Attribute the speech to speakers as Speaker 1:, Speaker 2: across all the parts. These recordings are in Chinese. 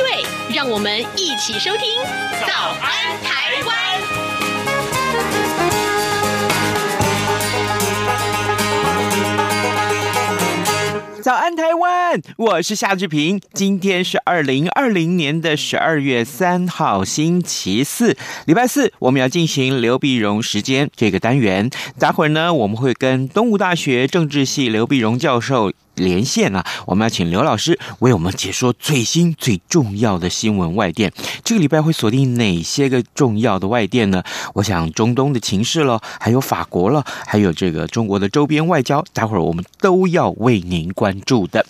Speaker 1: 对，让我们一起收听《早安台湾》。
Speaker 2: 早安，台湾！我是夏志平。今天是二零二零年的十二月三号，星期四，礼拜四，我们要进行刘碧荣时间这个单元。待会儿呢，我们会跟东吴大学政治系刘碧荣教授。连线啊，我们要请刘老师为我们解说最新最重要的新闻外电。这个礼拜会锁定哪些个重要的外电呢？我想中东的情势了，还有法国了，还有这个中国的周边外交，待会儿我们都要为您关注的。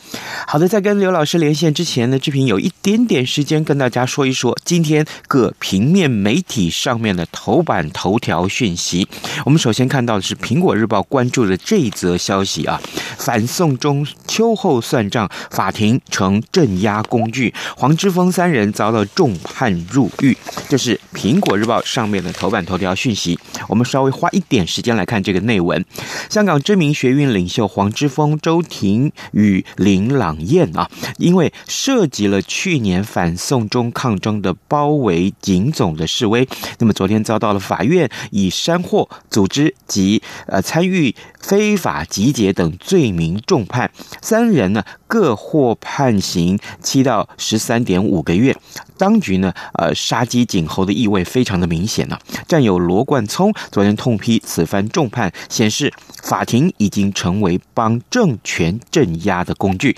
Speaker 2: 好的，在跟刘老师连线之前呢，志平有一点点时间跟大家说一说今天各平面媒体上面的头版头条讯息。我们首先看到的是《苹果日报》关注的这一则消息啊，反送中。秋后算账，法庭成镇压工具，黄之锋三人遭到重判入狱。这是《苹果日报》上面的头版头条讯息。我们稍微花一点时间来看这个内文。香港知名学运领袖黄之锋、周庭与林朗彦啊，因为涉及了去年反送中抗争的包围警总的示威，那么昨天遭到了法院以煽惑、组织及呃参与非法集结等罪名重判。三人呢各获判刑七到十三点五个月。当局呢，呃，杀鸡儆猴的意味非常的明显呢、战友罗冠聪昨天痛批此番重判，显示法庭已经成为帮政权镇压的的工具。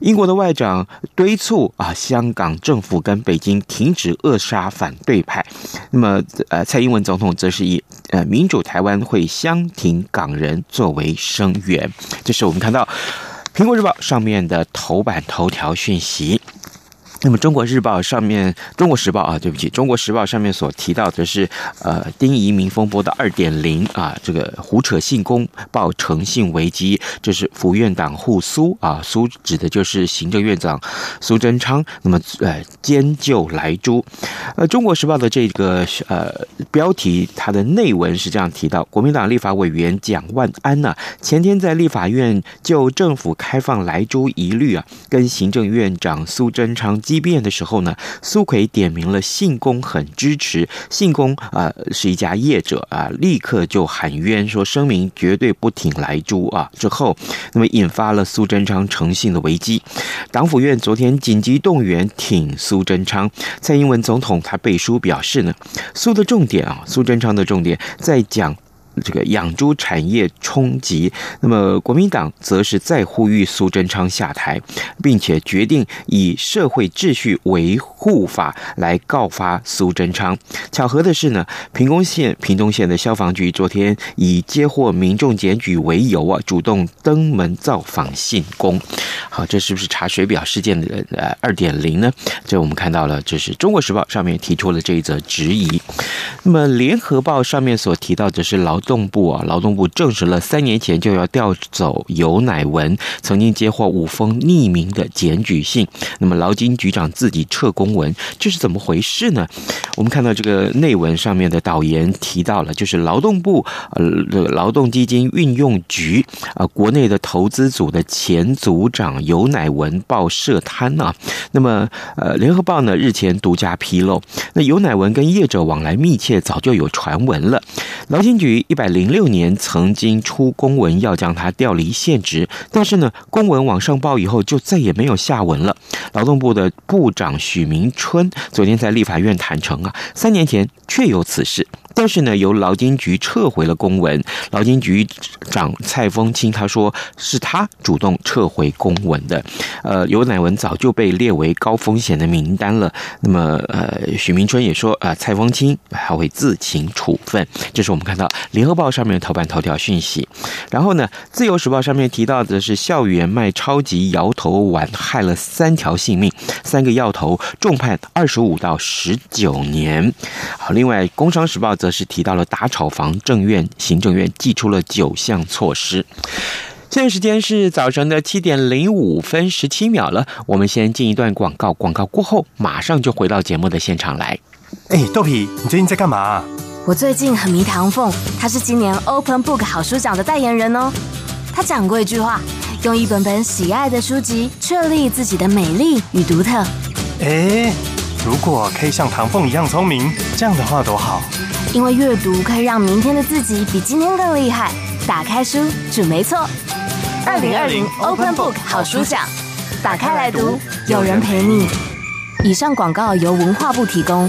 Speaker 2: 英国的外长敦促啊，香港政府跟北京停止扼杀反对派。那么，呃，蔡英文总统则是以呃民主台湾会相挺港人作为声援。这是我们看到。苹果日报上面的头版头条讯息。那么，《中国日报》上面，《中国时报》啊，对不起，《中国时报》上面所提到的是，呃，丁怡民风波的二点零啊，这个胡扯信公报诚信危机，这是府院党护苏啊，苏指的就是行政院长苏贞昌。那么，呃，兼就莱猪。呃，《中国时报》的这个呃标题，它的内文是这样提到：国民党立法委员蒋万安呢，前天在立法院就政府开放莱猪疑虑啊，跟行政院长苏贞昌。激辩的时候呢，苏奎点名了信公很支持，信公啊、是一家业者啊，立刻就喊冤说声明绝对不挺莱猪啊。之后，那么引发了苏贞昌诚信的危机。党府院昨天紧急动员挺苏贞昌，蔡英文总统他背书表示呢，苏的重点啊，苏贞昌的重点在讲。这个养猪产业冲击，那么国民党则是再呼吁苏贞昌下台，并且决定以社会秩序维护法来告发苏贞昌。巧合的是呢，屏东县屏东县的消防局昨天以接获民众检举为由啊，主动登门造访信公。好，这是不是查水表事件的呃二点零呢？这我们看到了，这是中国时报上面提出了这一则质疑。那么联合报上面所提到的是劳动部啊，劳动部证实了三年前就要调走尤乃文，曾经接获五封匿名的检举信。那么劳金局长自己撤公文，这是怎么回事呢？我们看到这个内文上面的导言提到了，就是劳动部呃劳动基金运用局啊，国内的投资组的前组长尤乃文报涉贪啊。那么呃，联合报呢日前独家披露，那尤乃文跟业者往来密切，早就有传闻了。劳金局一百零六年曾经出公文要将他调离现职，但是呢，公文往上报以后就再也没有下文了。劳动部的部长许明春昨天在立法院坦承啊，三年前确有此事。但是呢，由劳金局撤回了公文。劳金局长蔡丰清他说是他主动撤回公文的。呃，游乃文早就被列为高风险的名单了。那么，呃，许明春也说啊、呃，蔡丰清还会自行处分。这是我们看到联合报上面的头版头条讯息。然后呢，自由时报上面提到的是校园卖超级摇头丸害了三条性命，三个药头重判二十五到十九年。好，另外《工商时报》则是提到了打炒房，政院、行政院寄出了九项措施。现在时间是早晨的七点零五分十七秒了，我们先进一段广告，广告过后马上就回到节目的现场来。
Speaker 3: 哎，豆皮，你最近在干嘛？
Speaker 4: 我最近很迷唐凤，他是今年 Open Book 好书奖的代言人哦。他讲过一句话：用一本本喜爱的书籍，确立自己的美丽与独特。
Speaker 3: 哎，如果可以像唐凤一样聪明，这样的话多好。
Speaker 4: 因为阅读可以让明天的自己比今天更厉害。打开书，准没错。二零二零 Open Book 好书奖，打开来读，有人陪你。以上广告由文化部提供。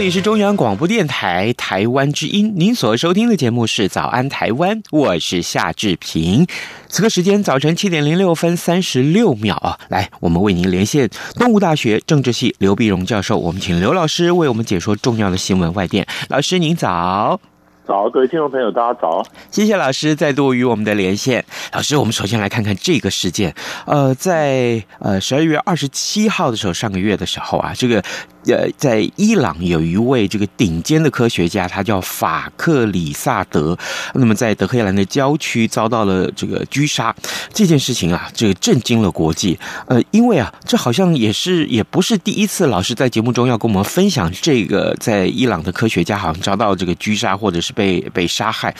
Speaker 2: 这里是中央广播电台台湾之音，您所收听的节目是《早安台湾》，我是夏志平。此刻时间早晨七点零六分三十六秒啊，来，我们为您连线东吴大学政治系刘碧荣教授，我们请刘老师为我们解说重要的新闻外电。老师您早。
Speaker 5: 早，各位听众朋友，大家早！
Speaker 2: 谢谢老师再度与我们的连线。老师，我们首先来看看这个事件。呃，在呃十二月二十七号的时候，上个月的时候啊，这个呃在伊朗有一位这个顶尖的科学家，他叫法克里萨德。那么在德黑兰的郊区遭到了这个狙杀，这件事情啊，这个震惊了国际。呃，因为啊，这好像也是也不是第一次，老师在节目中要跟我们分享这个在伊朗的科学家好像遭到这个狙杀，或者是。被被杀害，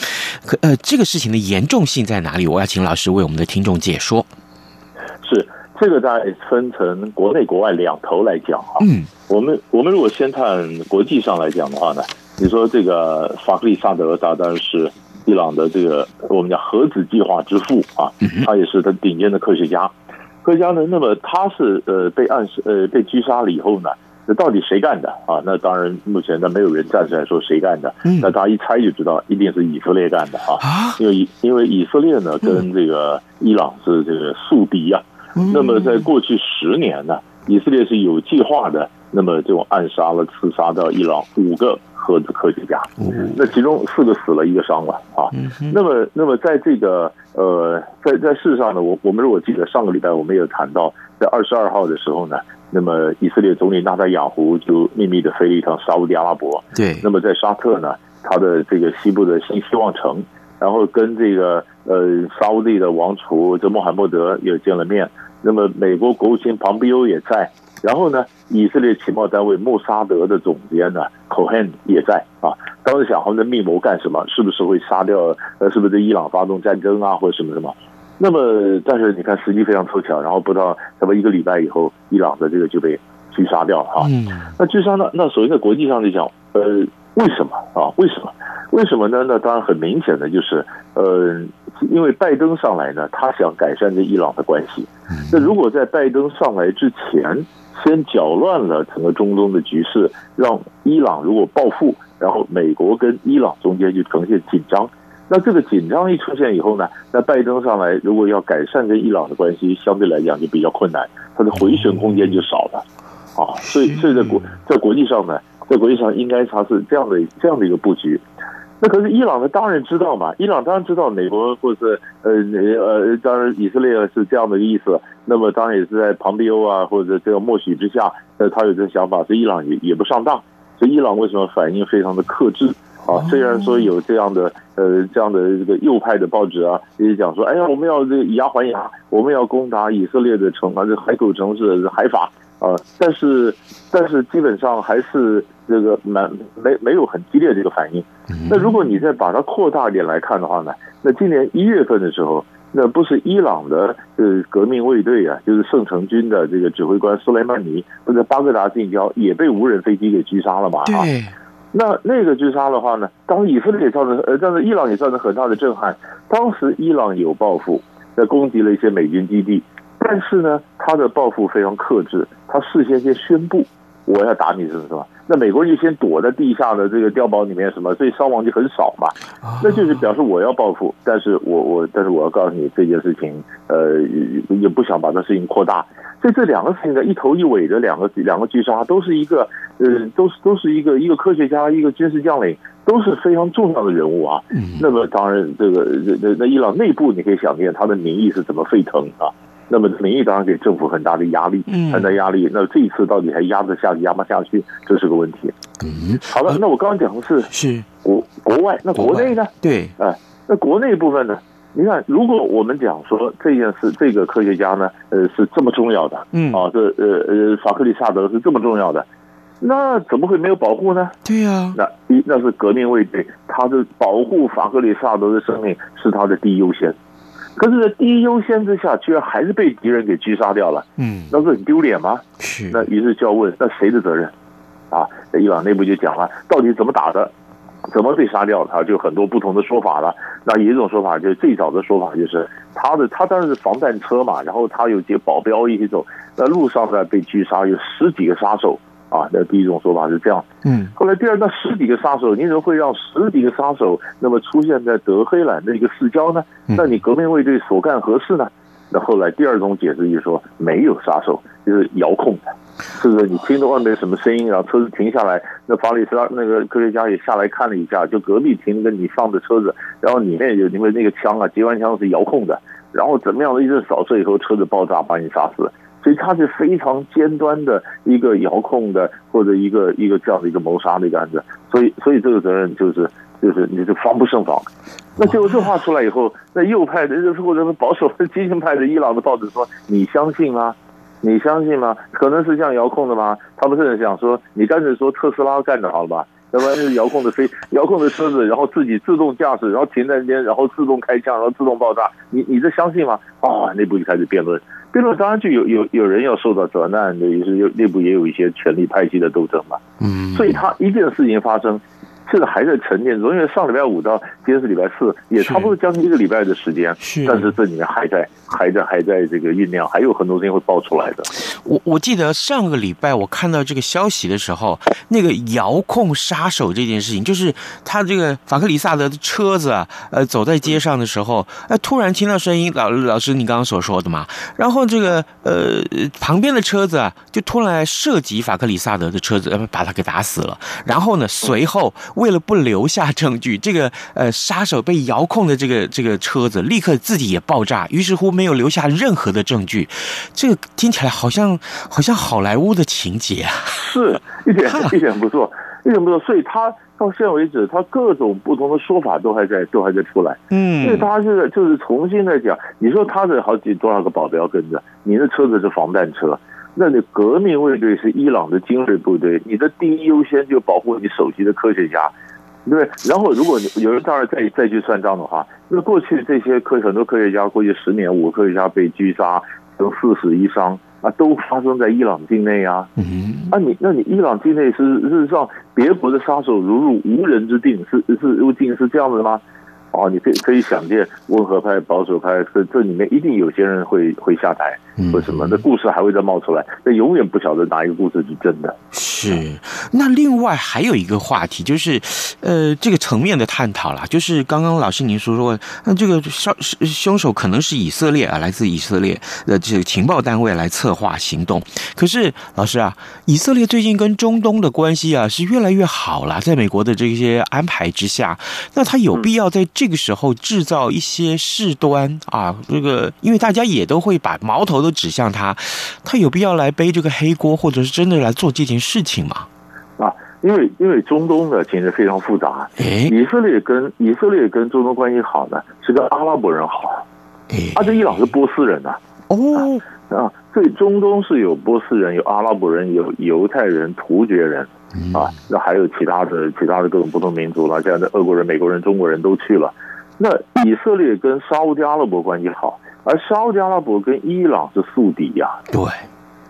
Speaker 2: 可呃，这个事情的严重性在哪里？我要请老师为我们的听众解说。
Speaker 5: 是这个，大概分成国内国外两头来讲啊。嗯，我们我们如果先看国际上来讲的话呢，你说这个法克利萨德，他当然是伊朗的这个我们讲核子计划之父啊，他也是他顶尖的科学家。科学家呢，那么他是呃被暗示呃被狙杀了以后呢？那到底谁干的啊？那当然，目前呢没有人站出来说谁干的。那大家一猜就知道，一定是以色列干的啊！因为以因为以色列呢跟这个伊朗是这个宿敌啊。那么在过去十年呢，以色列是有计划的，那么就暗杀了、刺杀掉伊朗五个核子科学家。那其中四个死了，一个伤了啊。那么那么在这个呃，在在事实上呢，我我们如果记得上个礼拜我们也有谈到，在二十二号的时候呢。那么，以色列总理纳塔雅胡就秘密的飞了一趟沙乌地阿拉伯。对。那么在沙特呢，他的这个西部的新希望城，然后跟这个呃沙乌地的王储这穆罕默德也见了面。那么美国国务卿庞培欧也在。然后呢，以色列情报单位穆沙德的总监呢科汉也在啊。当时想他们的密谋干什么？是不是会杀掉？呃，是不是对伊朗发动战争啊，或者什么什么？那么，但是你看时机非常凑巧，然后不到差不多一个礼拜以后，伊朗的这个就被狙杀掉了哈。那狙杀呢？那首先在国际上来讲，呃，为什么啊？为什么？为什么呢？那当然很明显的就是，呃，因为拜登上来呢，他想改善跟伊朗的关系。那如果在拜登上来之前，先搅乱了整个中东的局势，让伊朗如果报复，然后美国跟伊朗中间就呈现紧张。那这个紧张一出现以后呢，那拜登上来如果要改善跟伊朗的关系，相对来讲就比较困难，他的回旋空间就少了，啊，所以所以在国在国际上呢，在国际上应该它是这样的这样的一个布局。那可是伊朗呢，当然知道嘛，伊朗当然知道美国或者是呃呃，当然以色列是这样的意思，那么当然也是在庞皮欧啊或者这个默许之下，呃，他有这个想法，所以伊朗也也不上当，所以伊朗为什么反应非常的克制？啊，虽然说有这样的呃这样的这个右派的报纸啊，也讲说，哎呀，我们要这个以牙还牙，我们要攻打以色列的城啊，这海口城市海法啊，但是但是基本上还是这个蛮没没有很激烈的这个反应。那如果你再把它扩大一点来看的话呢，那今年一月份的时候，那不是伊朗的呃革命卫队啊，就是圣城军的这个指挥官苏莱曼尼，不是巴格达近郊也被无人飞机给狙杀了嘛？啊。那那个狙杀的话呢，当以色列也造成呃，但是伊朗也造成很大的震撼。当时伊朗有报复，在攻击了一些美军基地，但是呢，他的报复非常克制，他事先先宣布我要打你，是什么？那美国人就先躲在地下的这个碉堡里面，什么，所以伤亡就很少嘛。那就是表示我要报复，但是我我但是我要告诉你这件事情，呃，也不想把这事情扩大。所以这两个事情呢一头一尾的两个两个狙杀，都是一个呃，都是都是一个一个科学家，一个军事将领，都是非常重要的人物啊。那么当然，这个那那伊朗内部你可以想见他的民意是怎么沸腾啊。那么民意当然给政府很大的压力，很大压力。那这一次到底还压得下去，压不下去，这是个问题。
Speaker 2: 嗯，
Speaker 5: 好了，那我刚刚讲的是
Speaker 2: 是
Speaker 5: 国国外，那国内呢？
Speaker 2: 对，
Speaker 5: 哎，那国内部分呢？你看，如果我们讲说这件事，这个科学家呢，呃，是这么重要的，嗯，啊，这呃呃，法克里萨德是这么重要的，那怎么会没有保护呢？
Speaker 2: 对呀，
Speaker 5: 那一那是革命卫队，他的保护法克里萨德的生命是他的第一优先。可是，在第一优先之下，居然还是被敌人给狙杀掉了。嗯，那不是很丢脸吗？
Speaker 2: 是。
Speaker 5: 那于是就要问，那谁的责任？啊，伊朗内部就讲了，到底怎么打的，怎么被杀掉的？啊，就很多不同的说法了。那有一种说法，就是最早的说法就是他的他当时是防弹车嘛，然后他有几个保镖一起走，那路上呢被狙杀，有十几个杀手。啊，那第一种说法是这样，嗯，后来第二，那十几个杀手，你怎么会让十几个杀手那么出现在德黑兰的一个市郊呢？那你革命卫队所干何事呢？那后来第二种解释就是说，没有杀手，就是遥控的，是不是？你听到外面什么声音，然后车子停下来，那法里斯拉那个科学家也下来看了一下，就隔壁停着你放的车子，然后里面有因为那个枪啊，机关枪是遥控的，然后怎么样的一阵扫射以后，车子爆炸把你杀死。所以它是非常尖端的一个遥控的，或者一个一个这样的一个谋杀的一个案子，所以所以这个责任就是就是你就防不胜防。那结果这话出来以后，那右派的或者保守的 激进派的伊朗的报纸说：“你相信吗？你相信吗？可能是这样遥控的吗？”他们甚至想说：“你干脆说特斯拉干的好了吧？要不然就是遥控的飞遥控的车子，然后自己自动驾驶，然后停在那边，然后自动开枪，然后自动爆炸。你你这相信吗？”啊，内部就开始辩论。辩论当然就有有有人要受到责难的，也是有内部也有一些权力派系的斗争嘛。嗯，所以他一件事情发生。现在还在沉淀中，因为上礼拜五到今天是礼拜四，也差不多将近一个礼拜的时间。是，但是这里面还在、还在、还在这个酝酿，还有很多东西会爆出来的。
Speaker 2: 我我记得上个礼拜我看到这个消息的时候，那个遥控杀手这件事情，就是他这个法克里萨德的车子啊，呃，走在街上的时候，哎，突然听到声音，老老师你刚刚所说的嘛，然后这个呃旁边的车子啊，就突然来射击法克里萨德的车子，把他给打死了。然后呢，随后。为了不留下证据，这个呃杀手被遥控的这个这个车子立刻自己也爆炸，于是乎没有留下任何的证据。这个听起来好像好像好莱坞的情节啊，
Speaker 5: 是一点一点不错，一点不错。所以他到现在为止，他各种不同的说法都还在都还在出来。嗯，所以他是就是重新在讲，你说他的好几多少个保镖跟着，你的车子是防弹车。那你革命卫队是伊朗的精锐部队，你的第一优先就保护你首席的科学家，对对？然后如果有人当然再再去算账的话，那过去这些科很多科学家，过去十年五个科学家被狙杀，有四死一伤啊，都发生在伊朗境内啊。嗯，啊你那你伊朗境内是事实上别国的杀手如入无人之境，是是入境是这样子的吗？哦，你可以可以想见，温和派、保守派，这这里面一定有些人会会下台，为什么？那故事还会再冒出来，那永远不晓得哪一个故事是真的。
Speaker 2: 是。那另外还有一个话题，就是呃，这个层面的探讨啦，就是刚刚老师您说说，那这个凶凶手可能是以色列啊，来自以色列的这个情报单位来策划行动。可是老师啊，以色列最近跟中东的关系啊是越来越好了，在美国的这些安排之下，那他有必要在。这个时候制造一些事端啊，这个因为大家也都会把矛头都指向他，他有必要来背这个黑锅，或者是真的来做这件事情吗？
Speaker 5: 啊，因为因为中东的情势非常复杂，哎，以色列跟以色列跟中东关系好呢，是跟阿拉伯人好，哎，而且伊朗是波斯人呐，哦。啊，所以中东是有波斯人，有阿拉伯人，有犹太人、突厥人。啊，那还有其他的其他的各种不同民族了，现在的俄国人、美国人、中国人都去了。那以色列跟沙乌地阿拉伯关系好，而沙乌地阿拉伯跟伊朗是宿敌呀。对，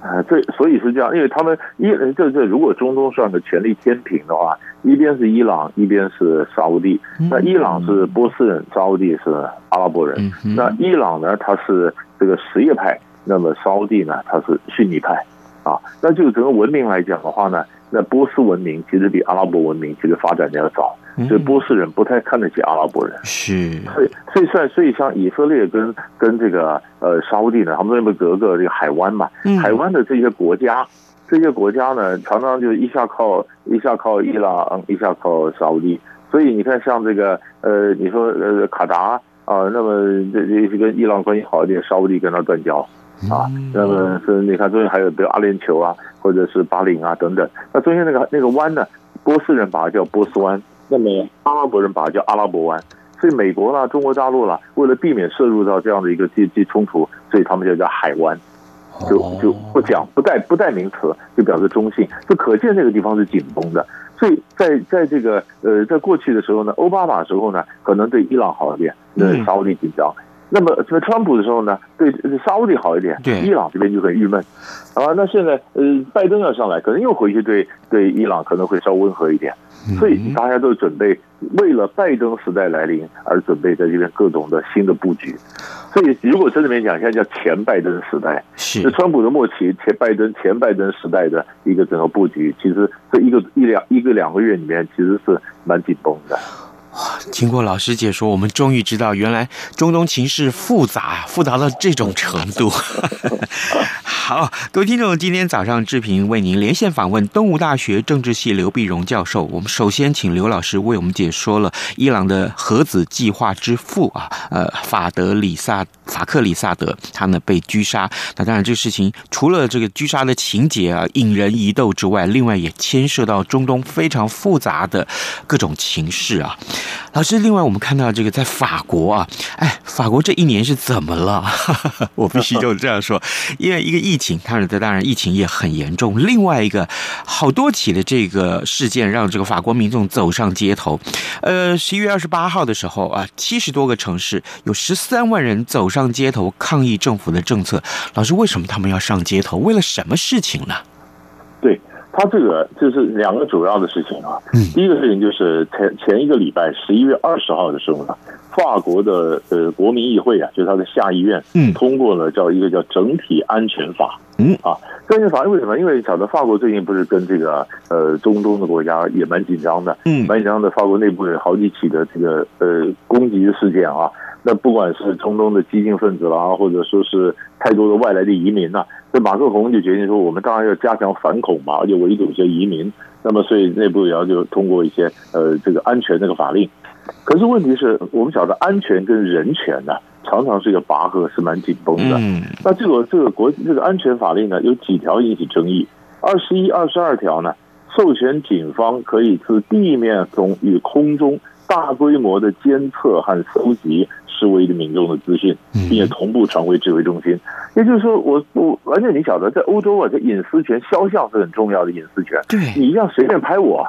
Speaker 5: 啊，这所以是这样，因为他们伊这这如果中东算个权力天平的话，一边是伊朗，一边是沙乌地。那伊朗是波斯人，沙乌地是阿拉伯人。那伊朗呢，他是这个什叶派，那么沙乌地呢，他是逊尼派。啊，那就整个文明来讲的话呢，那波斯文明其实比阿拉伯文明其实发展的要早。所以波斯人不太看得起阿拉伯人，
Speaker 2: 是，
Speaker 5: 所以所以算所以像以色列跟跟这个呃沙乌地呢，他们那边隔个这个海湾嘛，海湾的这些国家，这些国家呢，常常就一下靠一下靠伊朗，一下靠沙乌地，所以你看像这个呃，你说呃卡达啊，那么这这跟伊朗关系好一点，沙乌地跟他断交啊，那么是你看中间还有比如阿联酋啊，或者是巴林啊等等，那中间那个那个湾呢，波斯人把它叫波斯湾。那么阿拉伯人把它叫阿拉伯湾，所以美国啦、中国大陆啦，为了避免涉入到这样的一个经济冲突，所以他们就叫海湾，就就不讲不带不带名词，就表示中性，就可见这个地方是紧绷的。所以在在这个呃，在过去的时候呢，奥巴马时候呢，可能对伊朗好一点，那沙乌地紧张。那么在川普的时候呢，对沙乌地好一点，对伊朗这边就很郁闷。啊，那现在呃，拜登要上来，可能又回去对对伊朗可能会稍温和一点。所以大家都准备为了拜登时代来临而准备在这边各种的新的布局。所以如果真的面讲，现在叫前拜登时代，是川普的末期，前拜登前拜登时代的一个整个布局，其实这一个一两一个两个月里面，其实是蛮紧绷的。
Speaker 2: 哇经过老师解说，我们终于知道，原来中东情势复杂，复杂到这种程度。好，各位听众，今天早上志平为您连线访问东吴大学政治系刘碧荣教授。我们首先请刘老师为我们解说了伊朗的核子计划之父啊，呃，法德里萨法克里萨德，他呢被狙杀。那当然，这个事情除了这个狙杀的情节啊引人疑窦之外，另外也牵涉到中东非常复杂的各种情势啊。老师，另外我们看到这个在法国啊，哎，法国这一年是怎么了？我必须就这样说，因为一个疫情，它的当然疫情也很严重。另外一个，好多起的这个事件，让这个法国民众走上街头。呃，十一月二十八号的时候啊，七十多个城市有十三万人走上街头抗议政府的政策。老师，为什么他们要上街头？为了什么事情呢？
Speaker 5: 对。他这个就是两个主要的事情啊。第一个事情就是前前一个礼拜十一月二十号的时候呢，法国的呃国民议会啊，就是它的下议院，嗯，通过了叫一个叫整体安全法。嗯啊，整体法为什么？因为晓得法国最近不是跟这个呃中东的国家也蛮紧张的，嗯，蛮紧张的。法国内部有好几起的这个呃攻击的事件啊。那不管是中东的激进分子啦，或者说是太多的外来的移民呐，这马克宏就决定说，我们当然要加强反恐嘛，而且围堵一些移民。那么，所以内部也要就通过一些呃这个安全那个法令。可是问题是我们晓得安全跟人权呢，常常是一个拔河，是蛮紧绷的。嗯。那这个这个国这个安全法令呢，有几条引起争议。二十一、二十二条呢，授权警方可以自地面中与空中大规模的监测和搜集。示威的民众的资讯，并且同步传回指挥中心。也就是说，我我完全你晓得，在欧洲啊，这隐私权肖像是很重要的隐私权。对，你一样随便拍我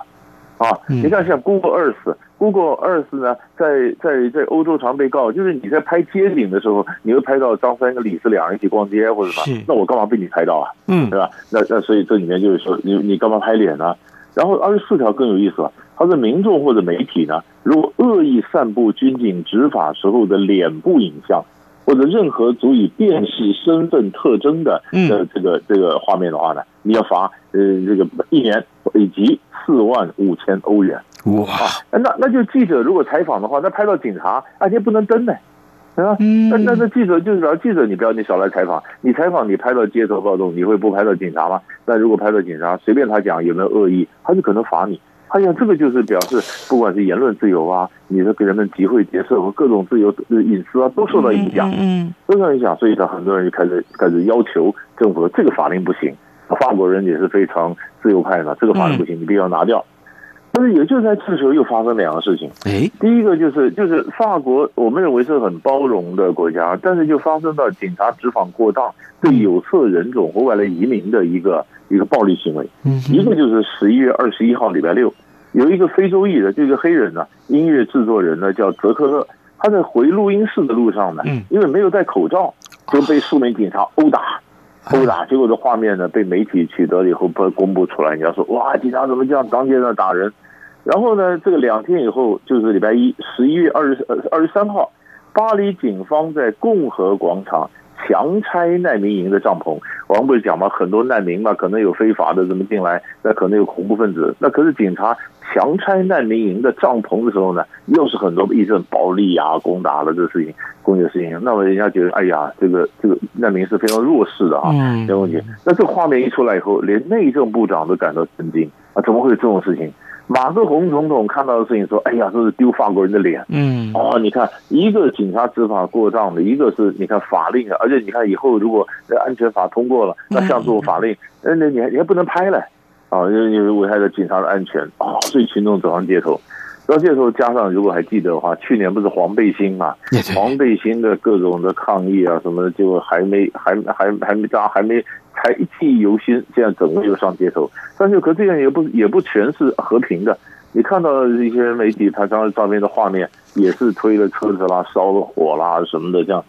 Speaker 5: 啊！你看，像 Google Earth，Google Earth 呢，在在在欧洲常被告，就是你在拍街景的时候，你会拍到张三跟李四两人一起逛街或者什么，那我干嘛被你拍到啊？嗯，对吧？那那所以这里面就是说，你你干嘛拍脸呢？然后二十四条更有意思了。他说民众或者媒体呢，如果恶意散布军警执法时候的脸部影像，或者任何足以辨识身份特征的呃这个这个画面的话呢，你要罚呃这个一年以及四万五千欧元。哇！那那就记者如果采访的话，那拍到警察，而且不能登呢，对吧？那那那记者就是说，记者你不要你少来采访，你采访你拍到街头暴动，你会不拍到警察吗？那如果拍到警察，随便他讲有没有恶意，他就可能罚你。哎呀，这个就是表示，不管是言论自由啊，你的给人们集会结社和各种自由、隐私啊，都受到影响，嗯，都受到影响。所以，呢很多人就开始开始要求政府，这个法令不行。法国人也是非常自由派的，这个法令不行，你必须要拿掉。但是，也就在这时候，又发生两个事情。哎，第一个就是就是法国，我们认为是很包容的国家，但是就发生到警察执法过当，对有色人种和外来移民的一个一个暴力行为。嗯，一个就是十一月二十一号礼拜六。有一个非洲裔的这个黑人呢，音乐制作人呢叫泽克勒，他在回录音室的路上呢，因为没有戴口罩，就被数名警察殴打，殴打，结果的画面呢被媒体取得了以后不公布出来，人家说哇，警察怎么这样当街上打人？然后呢，这个两天以后就是礼拜一，十一月二十二十三号，巴黎警方在共和广场。强拆难民营的帐篷，我们不是讲嘛，很多难民嘛，可能有非法的怎么进来，那可能有恐怖分子，那可是警察强拆难民营的帐篷的时候呢，又是很多一阵暴力啊，攻打了这个事情，攻击的事情，那么人家觉得，哎呀，这个这个难民是非常弱势的啊，没问题。那这个画面一出来以后，连内政部长都感到震惊啊，怎么会有这种事情？马克宏总统看到的事情说：“哎呀，这是丢法国人的脸。”嗯，哦，你看，一个警察执法过当的，一个是你看法令啊，而且你看以后如果安全法通过了，那像这种法令，那那你还你还不能拍了，啊，因为因为危害了警察的安全啊，所以群众走上街头。到这时候，加上如果还记得的话，去年不是黄背心嘛？黄背心的各种的抗议啊什么的，就还没还还还没大家还没还记忆犹新，这样整个就上街头。但是可这样也不也不全是和平的。你看到一些媒体他当时照片的画面，也是推了车子啦、烧了火啦什么的这样。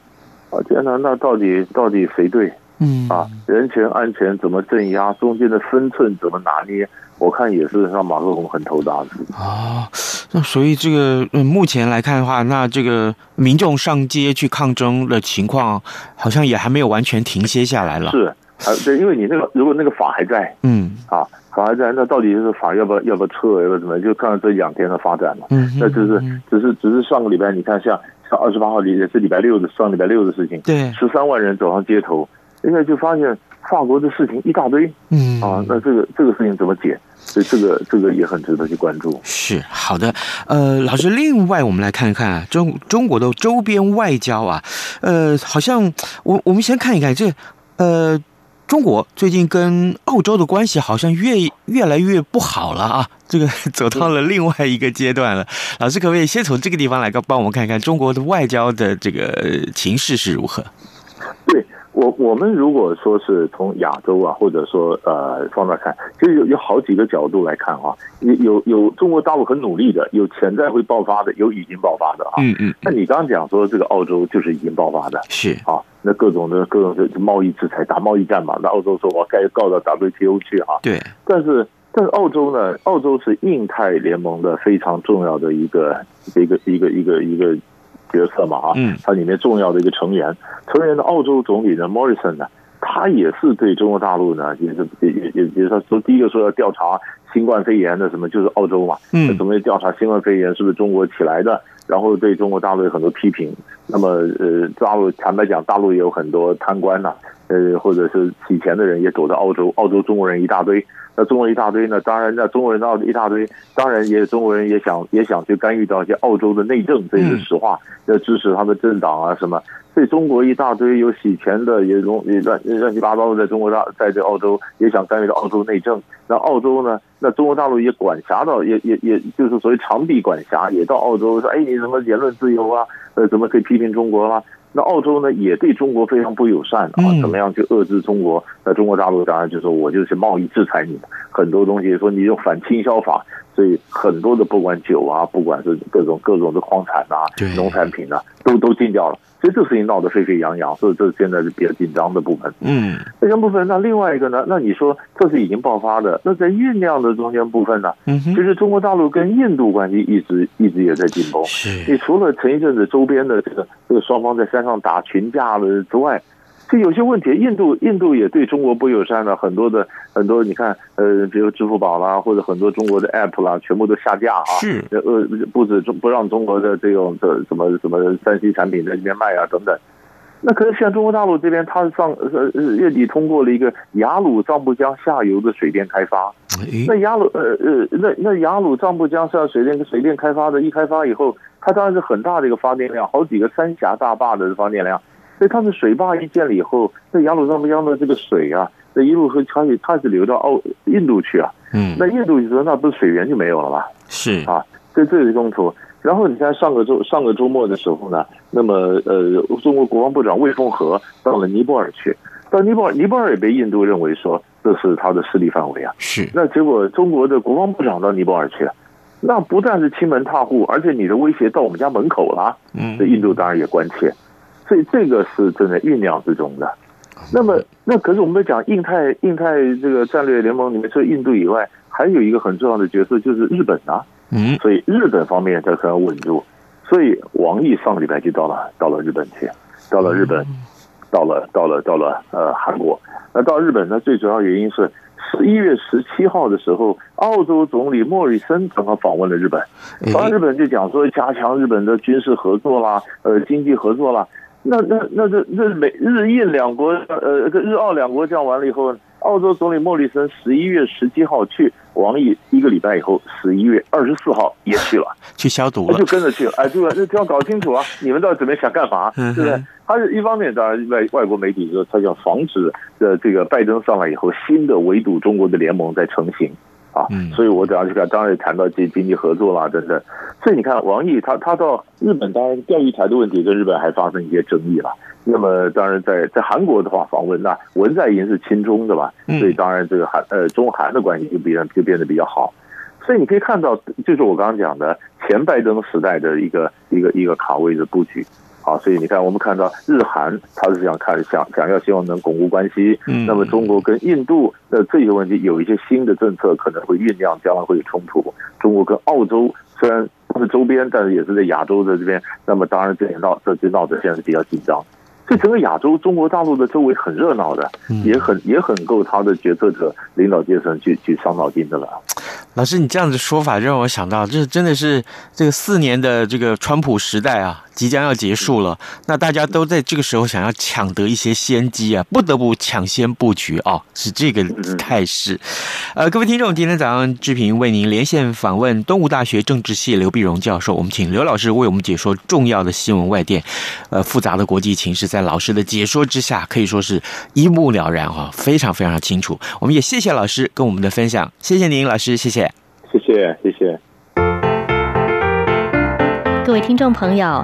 Speaker 5: 啊天哪，那到底到底谁对？嗯啊，人权安全怎么镇压？中间的分寸怎么拿捏？我看也是让马克龙很头大的
Speaker 2: 啊。那所以这个嗯，目前来看的话，那这个民众上街去抗争的情况，好像也还没有完全停歇下来了。
Speaker 5: 是啊，对，因为你那个如果那个法还在，嗯啊，法还在，那到底是法要不要要不要撤，要不要怎么？就看看这两天的发展了。嗯，那只是只是只是上个礼拜，你看像像二十八号也是礼拜六的上礼拜六的事情，对，十三万人走上街头，现在就发现。法国的事情一大堆，嗯啊，那这个这个事情怎么解？所以这个这个也很值得去关注。
Speaker 2: 是好的，呃，老师，另外我们来看一看啊，中中国的周边外交啊，呃，好像我我们先看一看这，呃，中国最近跟澳洲的关系好像越越来越不好了啊，这个 走到了另外一个阶段了。老师可不可以先从这个地方来个帮我们看一看中国的外交的这个情势是如何？
Speaker 5: 对。我我们如果说是从亚洲啊，或者说呃放大看，其实有有好几个角度来看啊，有有有中国大陆很努力的，有潜在会爆发的，有已经爆发的啊。嗯嗯。那你刚刚讲说这个澳洲就是已经爆发的，是啊，那各种的各种的贸易制裁打贸易战嘛，那澳洲说我该告到 WTO 去啊。对。但是但是澳洲呢，澳洲是印太联盟的非常重要的一个一个一个一个一个。一个角色嘛啊，嗯，它里面重要的一个成员，成员的澳洲总理呢，Morrison 呢，他也是对中国大陆呢，也是也也也也是说第一个说要调查新冠肺炎的什么，就是澳洲嘛，嗯，准备调查新冠肺炎是不是中国起来的，然后对中国大陆有很多批评。那么呃，大陆坦白讲，大陆也有很多贪官呐，呃，或者是洗钱的人也躲在澳洲，澳洲中国人一大堆。那中国一大堆呢？当然，那中国人到一大堆，当然也中国人也想也想去干预到一些澳洲的内政，这是实话。要支持他们政党啊什么。所以中国一大堆有洗钱的，也容也乱乱七八糟的，在中国大在这澳洲也想干预到澳洲内政。那澳洲呢？那中国大陆也管辖到，也也也就是所谓长臂管辖，也到澳洲说：“哎，你什么言论自由啊？呃，怎么可以批评中国啊？”那澳洲呢，也对中国非常不友善啊！怎么样去遏制中国？那中国大陆当然就说，我就是贸易制裁你，很多东西说你用反倾销法，所以很多的不管酒啊，不管是各种各种的矿产啊、农产品啊，都都禁掉了。所以这事情闹得沸沸扬扬，所以这现在是比较紧张的部分。嗯，这个部分，那另外一个呢？那你说这是已经爆发的，那在酝酿的中间部分呢？嗯，其实中国大陆跟印度关系一直一直也在紧绷。是，你除了前一阵子周边的这个这个双方在山上打群架了之外。就有些问题，印度印度也对中国不友善的，很多的很多，你看，呃，比如支付宝啦，或者很多中国的 app 啦，全部都下架啊，是，呃，不止中不让中国的这种的什么什么三 C 产品在这边卖啊等等。那可是像中国大陆这边，它上呃月底通过了一个雅鲁藏布江下游的水电开发，那雅鲁呃呃那那雅鲁藏布江上水电水电开发的一开发以后，它当然是很大的一个发电量，好几个三峡大坝的发电量。所以它的水坝一建了以后，那雅鲁藏布江的这个水啊，那一路和它也它是流到澳印度去啊。嗯，那印度就说那不是水源就没有了吗？是啊，所以这是冲突。然后你看上个周上个周末的时候呢，那么呃，中国国防部长魏凤和到了尼泊尔去，到尼泊尔尼泊尔也被印度认为说这是他的势力范围啊。是，那结果中国的国防部长到尼泊尔去了，那不但是亲门踏户，而且你的威胁到我们家门口了。嗯，这印度当然也关切。所以这个是正在酝酿之中的，那么，那可是我们讲印太印太这个战略联盟里面，除了印度以外，还有一个很重要的角色就是日本啊。嗯，所以日本方面它可能稳住。所以王毅上个礼拜就到了到了日本去，到了日本，到了到了到了呃韩国。那到日本呢，最主要原因是十一月十七号的时候，澳洲总理莫里森刚刚访问了日本，访问日本就讲说加强日本的军事合作啦，呃，经济合作啦。那那那这这美日印两国呃，日澳两国这样完了以后，澳洲总理莫里森十一月十七号去，王毅一个礼拜以后十一月二十四号也去了，
Speaker 2: 去消毒了，
Speaker 5: 就跟着去了。哎，对吧？这就要搞清楚啊，你们到底准备想干嘛？对不对？他是一方面，当然外外国媒体说他要防止呃这个拜登上来以后，新的围堵中国的联盟在成型。啊，所以我等下去看，当然也谈到这经济合作啦等等。所以你看，王毅他他到日本，当然钓鱼台的问题跟日本还发生一些争议了。那么当然在在韩国的话访问，那文在寅是亲中的吧？所以当然这个韩呃中韩的关系就变就变得比较好。所以你可以看到，就是我刚刚讲的前拜登时代的一个一个一个卡位的布局。好，所以你看，我们看到日韩，他是想看想想要希望能巩固关系。嗯，那么中国跟印度那这些问题，有一些新的政策可能会酝酿，将来会有冲突。中国跟澳洲虽然不是周边，但是也是在亚洲的这边。那么当然这也闹这就闹得现在是比较紧张。所以整个亚洲，中国大陆的周围很热闹的，也很也很够他的决策者、领导阶层去去伤脑筋的了。
Speaker 2: 老师，你这样子说法让我想到，这真的是这个四年的这个川普时代啊，即将要结束了。那大家都在这个时候想要抢得一些先机啊，不得不抢先布局啊，是这个态势。呃，各位听众，今天早上志平为您连线访问东吴大学政治系刘碧荣教授，我们请刘老师为我们解说重要的新闻外电。呃，复杂的国际情势，在老师的解说之下，可以说是一目了然哈，非常非常的清楚。我们也谢谢老师跟我们的分享，谢谢您，老师，谢谢。
Speaker 5: 谢谢谢谢，
Speaker 1: 各位听众朋友，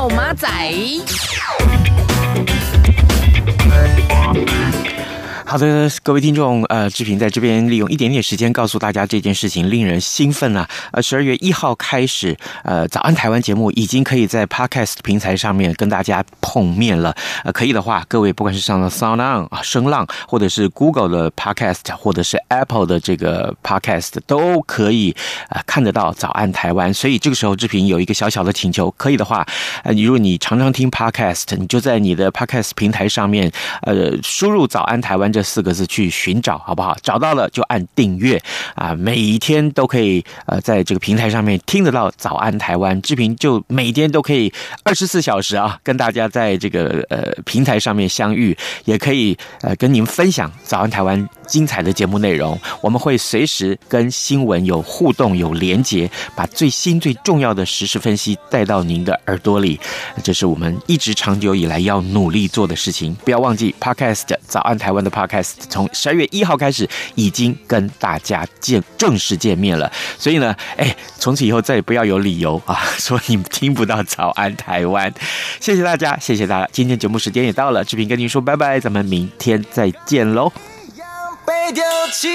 Speaker 6: 安，报马仔。
Speaker 2: 好的，各位听众，呃，志平在这边利用一点点时间告诉大家这件事情令人兴奋啊！呃，十二月一号开始，呃，早安台湾节目已经可以在 Podcast 平台上面跟大家碰面了。呃，可以的话，各位不管是上了 SoundOn 啊、声浪，或者是 Google 的 Podcast，或者是 Apple 的这个 Podcast，都可以、呃、看得到早安台湾。所以这个时候，志平有一个小小的请求，可以的话，呃，如果你常常听 Podcast，你就在你的 Podcast 平台上面，呃，输入早安台湾这四个字去寻找，好不好？找到了就按订阅啊，每一天都可以呃，在这个平台上面听得到早安台湾志平，就每天都可以二十四小时啊，跟大家在这个呃平台上面相遇，也可以呃跟您分享早安台湾精彩的节目内容。我们会随时跟新闻有互动、有连结，把最新最重要的实时分析带到您的耳朵里。这是我们一直长久以来要努力做的事情。不要忘记，Podcast 早安台湾的 Podcast 从十二月一号开始已经跟大家见正式见面了。所以呢，哎，从此以后再也不要有理由啊，说你听不到早安台湾。谢谢大家，谢谢大家。今天节目时间也到了，志平跟您说拜拜，咱们明天再见喽。被丢弃